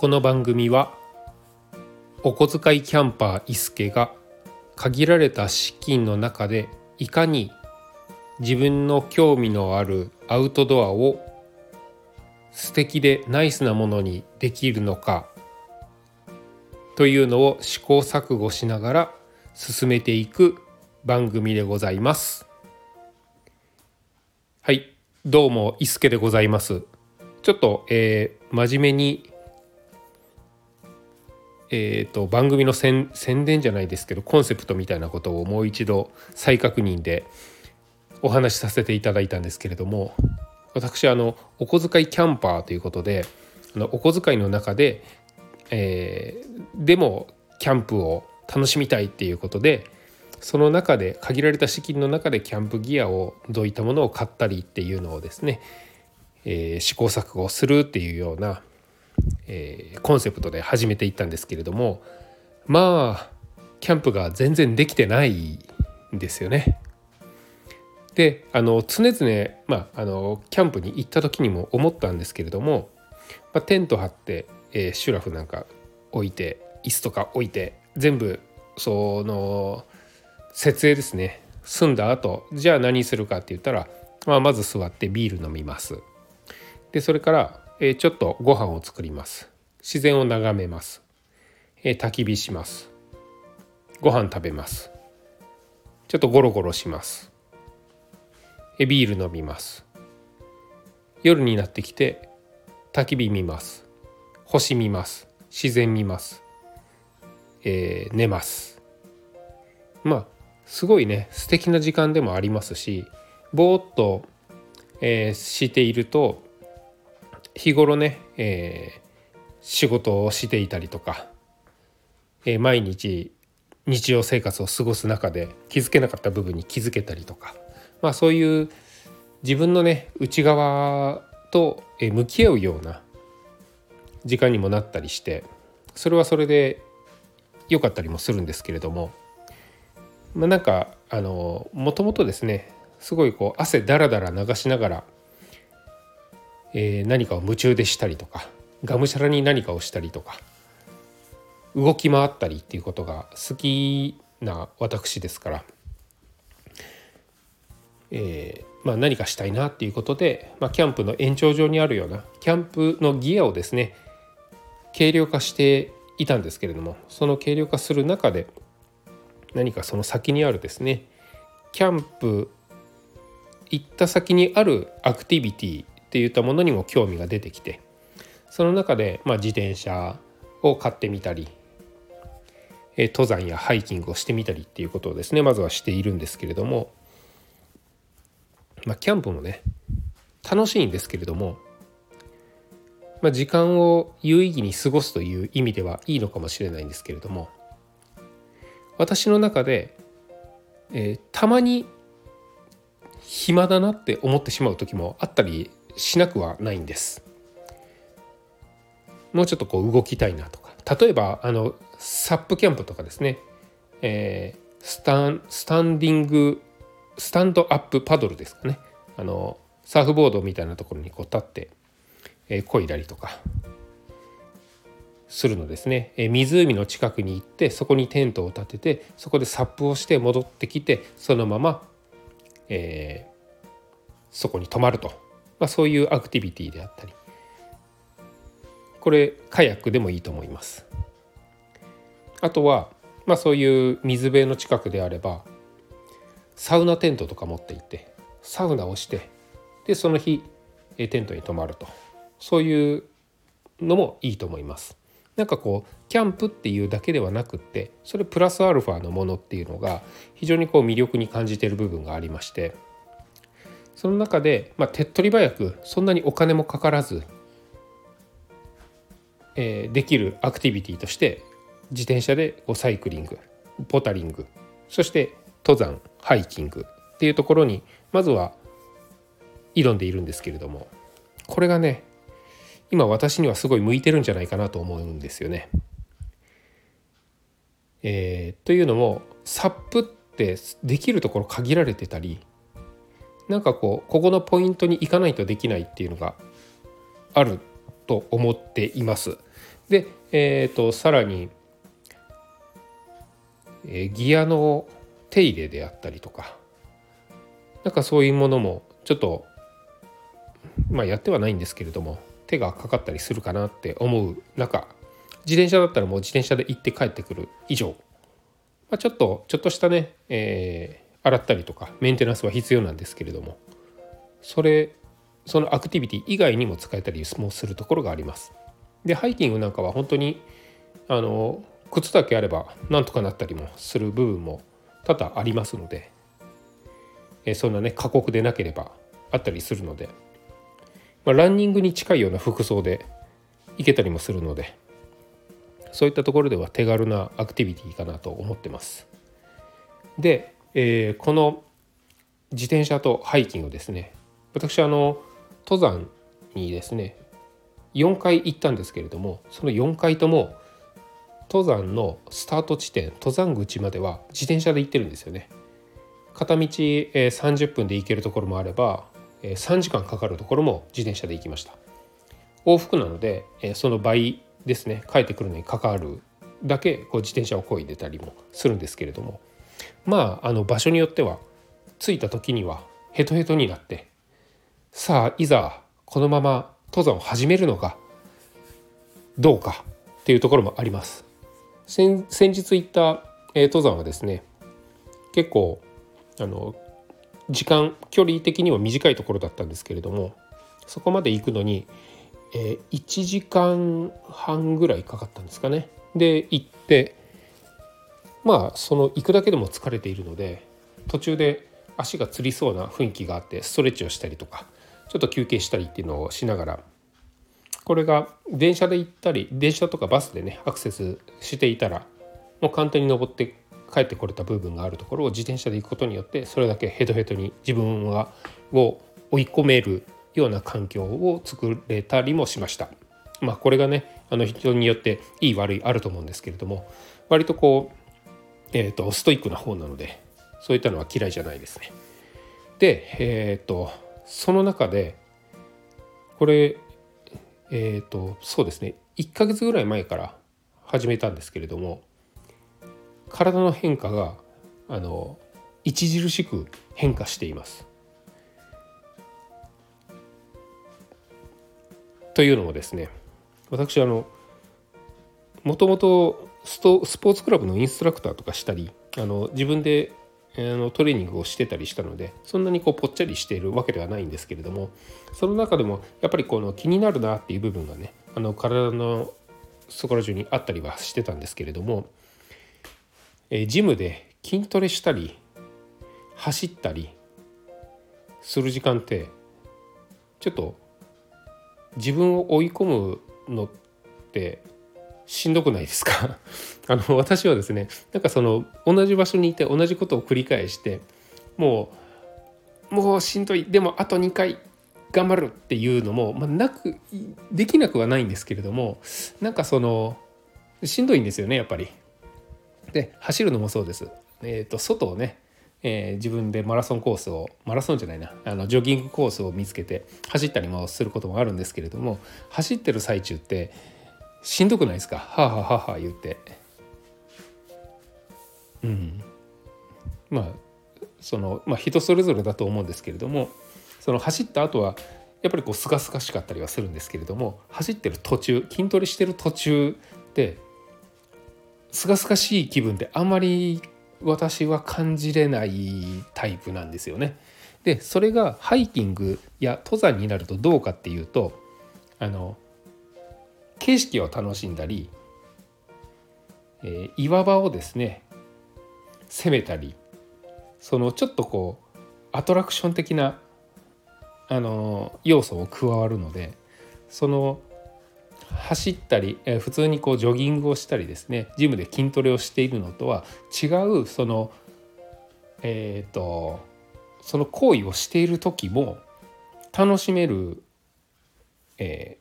この番組はお小遣いキャンパー伊助が限られた資金の中でいかに自分の興味のあるアウトドアを素敵でナイスなものにできるのかというのを試行錯誤しながら進めていく番組でございます。はい。どうも伊助でございます。ちょっと、えー、真面目にえーと、番組の宣伝じゃないですけどコンセプトみたいなことをもう一度再確認でお話しさせていただいたんですけれども私あのお小遣いキャンパーということであのお小遣いの中で、えー、でもキャンプを楽しみたいっていうことでその中で限られた資金の中でキャンプギアをどういったものを買ったりっていうのをですね、えー、試行錯誤するっていうようなえー、コンセプトで始めていったんですけれどもまあキャンプが全然できてないんですよね。であの常々、まあ、あのキャンプに行った時にも思ったんですけれども、まあ、テント張って、えー、シュラフなんか置いて椅子とか置いて全部その設営ですね済んだ後じゃあ何するかって言ったら、まあ、まず座ってビール飲みます。でそれからえちょっとご飯を作ります。自然を眺めます、え焚き火します。ご飯食べます。ちょっとゴロゴロします。えビール飲みます。夜になってきて焚き火見ます。星見ます。自然見ます、えー、寝ます。まあすごいね。素敵な時間でもありますしぼーっと、えー、していると日頃ね、えー、仕事をしていたりとか、えー、毎日日常生活を過ごす中で気づけなかった部分に気づけたりとか、まあ、そういう自分のね内側と向き合うような時間にもなったりしてそれはそれで良かったりもするんですけれども、まあ、なんかあのもともとですねすごいこう汗だらだら流しながらえー、何かを夢中でしたりとかがむしゃらに何かをしたりとか動き回ったりっていうことが好きな私ですから、えーまあ、何かしたいなっていうことで、まあ、キャンプの延長上にあるようなキャンプのギアをですね軽量化していたんですけれどもその軽量化する中で何かその先にあるですねキャンプ行った先にあるアクティビティっていったものにも興味が出てきてその中で、まあ、自転車を買ってみたり登山やハイキングをしてみたりっていうことをですねまずはしているんですけれども、まあ、キャンプもね楽しいんですけれども、まあ、時間を有意義に過ごすという意味ではいいのかもしれないんですけれども私の中で、えー、たまに暇だなって思ってしまう時もあったりしなくはないんです。もうちょっとこう動きたいなとか。例えばあのサップキャンプとかですね、えー、スタンスタンディングスタンドアップパドルですかね。あのサーフボードみたいなところにこう立って、えー、漕いだりとか。するのですね、えー、湖の近くに行ってそこにテントを立ててそこでサップをして戻ってきてそのまま、えー、そこに泊まると。まあ、そういうアクティビティであったりこれカヤックでもいいと思います。あとは、まあ、そういう水辺の近くであればサウナテントとか持って行ってサウナをしてでその日テントに泊まるとそういうのもいいと思います。なんかこうキャンプっていうだけではなくってそれプラスアルファのものっていうのが非常にこう魅力に感じてる部分がありましてその中で、まあ、手っ取り早くそんなにお金もかからず、えー、できるアクティビティとして自転車でこうサイクリングポタリングそして登山ハイキングっていうところにまずは挑んでいるんですけれどもこれがね今私にはすごい向いてるんじゃないかなと思うんですよね。えー、というのもサップってできるところ限られてたりなんかこうここのポイントに行かないとできないっていうのがあると思っています。で、えーと、さらに、えー、ギアの手入れであったりとかなんかそういうものもちょっとまあやってはないんですけれども手がかかったりするかなって思う中自転車だったらもう自転車で行って帰ってくる以上、まあ、ちょっとちょっとしたね、え、洗ったりとかメンテナンスは必要なんですけれどもそれそのアクティビティ以外にも使えたりもするところがあります。でハイキングなんかは本当にあの靴だけあればなんとかなったりもする部分も多々ありますので、えそんなね過酷でなければあったりするので、まあ、ランニングに近いような服装で行けたりもするのでそういったところでは手軽なアクティビティかなと思ってます。で、えー、この自転車とハイキングですね私あの登山にですね4回行ったんですけれどもその4回とも登山のスタート地点登山口までは自転車で行ってるんですよね。片道30分で行けるところもあれば3時間かかるところも自転車で行きました。往復なのでその倍ですね帰ってくるのにかかるだけこう自転車を漕いでたりもするんですけれどもまああの場所によっては着いた時にはヘトヘトになってさあいざこのまま登山を始めるのかどうかっていうところもあります。先日行った、え登山はですね結構あの時間距離的には短いところだったんですけれどもそこまで行くのに、えー、1時間半ぐらいかかったんですかね。で行ってまあその行くだけでも疲れているので途中で足がつりそうな雰囲気があってストレッチをしたりとかちょっと休憩したりっていうのをしながらこれが電車で行ったり電車とかバスでねアクセスしていたらもう簡単に登って帰ってこれた部分があるところを自転車で行くことによってそれだけヘトヘトに自分はを追い込めるような環境を作れたりもしました。まあこれがねあの人によっていい悪いあると思うんですけれども割とこう、えーと、ストイックな方なのでそういったのは嫌いじゃないですね。でえっ、ー、とその中でこれえっ、ー、とそうですね1ヶ月ぐらい前から始めたんですけれども体の変化があの著しく変化しています。というのもですね私あのもともとスポーツクラブのインストラクターとかしたりあの自分であのトレーニングをしてたりしたのでそんなにこうぽっちゃりしているわけではないんですけれどもその中でもやっぱりこの気になるなっていう部分がねあの体のそこら中にあったりはしてたんですけれども、えジムで筋トレしたり走ったりする時間ってちょっと自分を追い込むのってしんどくないですか？あの私はですねなんかその同じ場所にいて同じことを繰り返してもうもうしんどいでもあと2回頑張るっていうのも、まあ、なくできなくはないんですけれどもなんかそのしんどいんですよねやっぱり。で走るのもそうです。えーと、外をね、えー、自分でマラソンコースをマラソンじゃないなあのジョギングコースを見つけて走ったりもすることもあるんですけれども走ってる最中ってしんどくないですか？はあはあはあ言って。うん。まあそのまあ人それぞれだと思うんですけれどもその走った後はやっぱりこうすがすがしかったりはするんですけれども走ってる途中筋トレしてる途中ですがすがしい気分ってあんまり私は感じれないタイプなんですよね。でそれがハイキングや登山になるとどうかっていうとあの景色を楽しんだり、えー、岩場をですね攻めたりそのちょっとこうアトラクション的なあの要素を加わるのでその走ったり、えー、普通にこうジョギングをしたりですねジムで筋トレをしているのとは違うそのえっ、ー、とその行為をしている時も楽しめる、え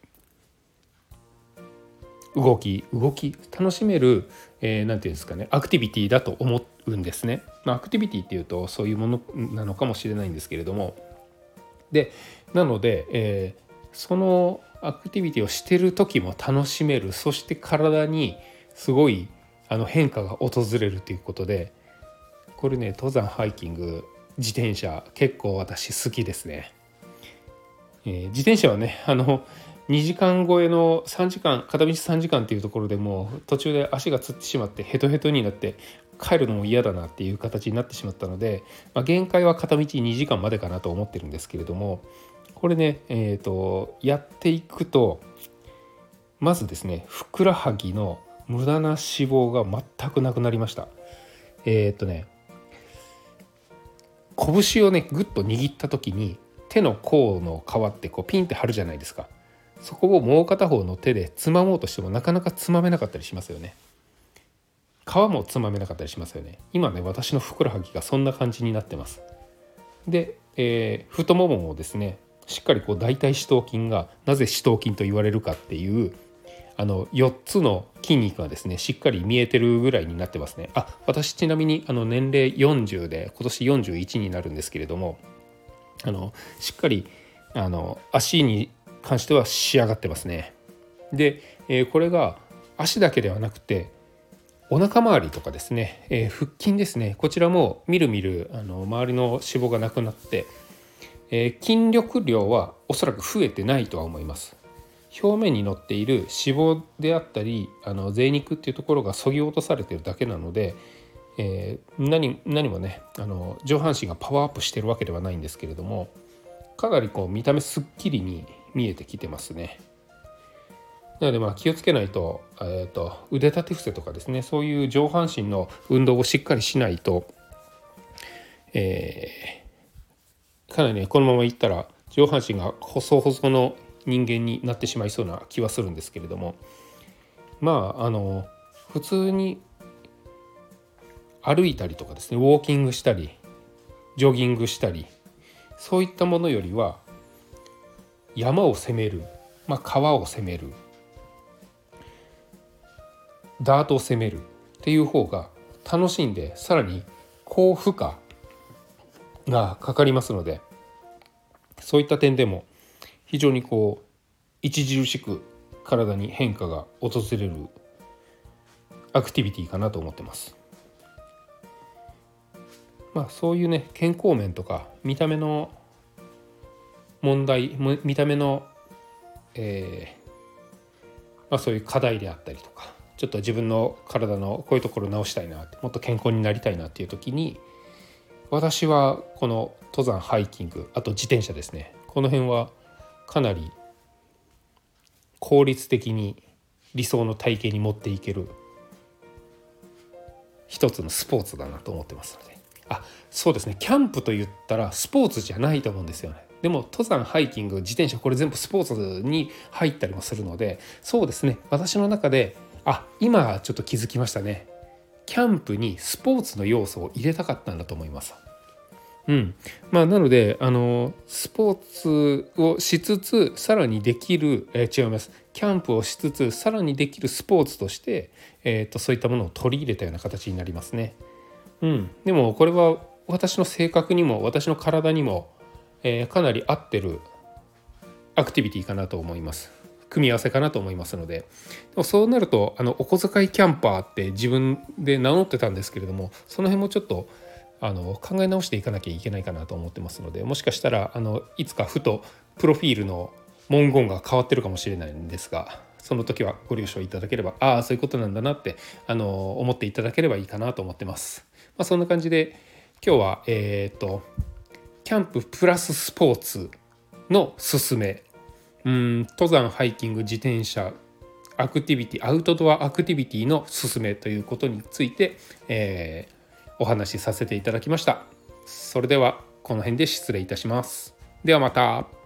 動き動き楽しめる何、えー、て言うんですかねアクティビティだと思うんですね。まあ、アクティビティっていうとそういうものなのかもしれないんですけれどもでなので、えー、そのアクティビティをしてる時も楽しめるそして体にすごいあの変化が訪れるということでこれね登山ハイキング自転車結構私好きですね。えー、自転車はねあの2時間超えの3時間片道3時間っていうところでもう途中で足がつってしまってヘトヘトになって帰るのも嫌だなっていう形になってしまったので、まあ、限界は片道2時間までかなと思ってるんですけれどもこれね、えーと、やっていくとまずですねふくらはぎの無駄な脂肪が全くなくなりました。えっ、とね拳をねぐっと握った時に手の甲の皮ってこうピンって張るじゃないですか。そこをもう片方の手でつまもうとしてもなかなかつまめなかったりしますよね。皮もつまめなかったりしますよね。今ね私のふくらはぎがそんな感じになってます。で、えー、太もももですねしっかりこう大腿四頭筋がなぜ四頭筋と言われるかっていうあの4つの筋肉がですねしっかり見えてるぐらいになってますね。あ私ちなみにあの年齢40で今年41になるんですけれどもあのしっかりあの足に関しては仕上がってますね。で、え、これが足だけではなくてお腹周りとかですね、えー、腹筋ですねこちらもみるみるあの周りの脂肪がなくなって、えー、筋力量はおそらく増えてないとは思います。表面に乗っている脂肪であったりあの贅肉っていうところがそぎ落とされてるだけなので、えー、何何もねあの上半身がパワーアップしてるわけではないんですけれどもかなりこう見た目すっきりに見えてきてますね。なのでまあ気をつけないと,、えーと、腕立て伏せとかですねそういう上半身の運動をしっかりしないと、えー、かなりねこのままいったら上半身が細々の人間になってしまいそうな気はするんですけれどもまああの普通に歩いたりとかですねウォーキングしたりジョギングしたりそういったものよりは山を攻める、まあ、川を攻める。ダートを攻める。っていう方が楽しんでさらに高負荷がかかりますのでそういった点でも非常にこう著しく体に変化が訪れるアクティビティかなと思ってます。まあそういうね健康面とか見た目の問題見た目の、えーまあ、そういう課題であったりとかちょっと自分の体のこういうところ直したいなもっと健康になりたいなっていう時に私はこの登山ハイキングあと自転車ですね。この辺はかなり効率的に理想の体型に持っていける一つのスポーツだなと思ってますので。あそうですね。キャンプと言ったらスポーツじゃないと思うんですよね。でも登山ハイキング自転車これ全部スポーツに入ったりもするのでそうですね。私の中であ今ちょっと気づきましたね。キャンプにスポーツの要素を入れたかったんだと思います。うん、まあなのであのスポーツをしつつさらにできる、え、違います。キャンプをしつつさらにできるスポーツとして、えー、とそういったものを取り入れたような形になりますね。うん、でもこれは私の性格にも私の体にも、えー、かなり合ってるアクティビティかなと思います。組み合わせかなと思いますのででもそうなるとあのお小遣いキャンパーって自分で名乗ってたんですけれどもその辺もちょっとあの考え直していかなきゃいけないかなと思ってますのでもしかしたらあのいつかふとプロフィールの文言が変わってるかもしれないんですがその時はご了承いただければああそういうことなんだなってあの思っていただければいいかなと思ってます。まあ、そんな感じで今日はえっ、とキャンププラススポーツのすすめ。うん登山ハイキング自転車アクティビティアウトドアアクティビティのすすめということについて、えー、お話しさせていただきました。それではこの辺で失礼いたします。ではまた。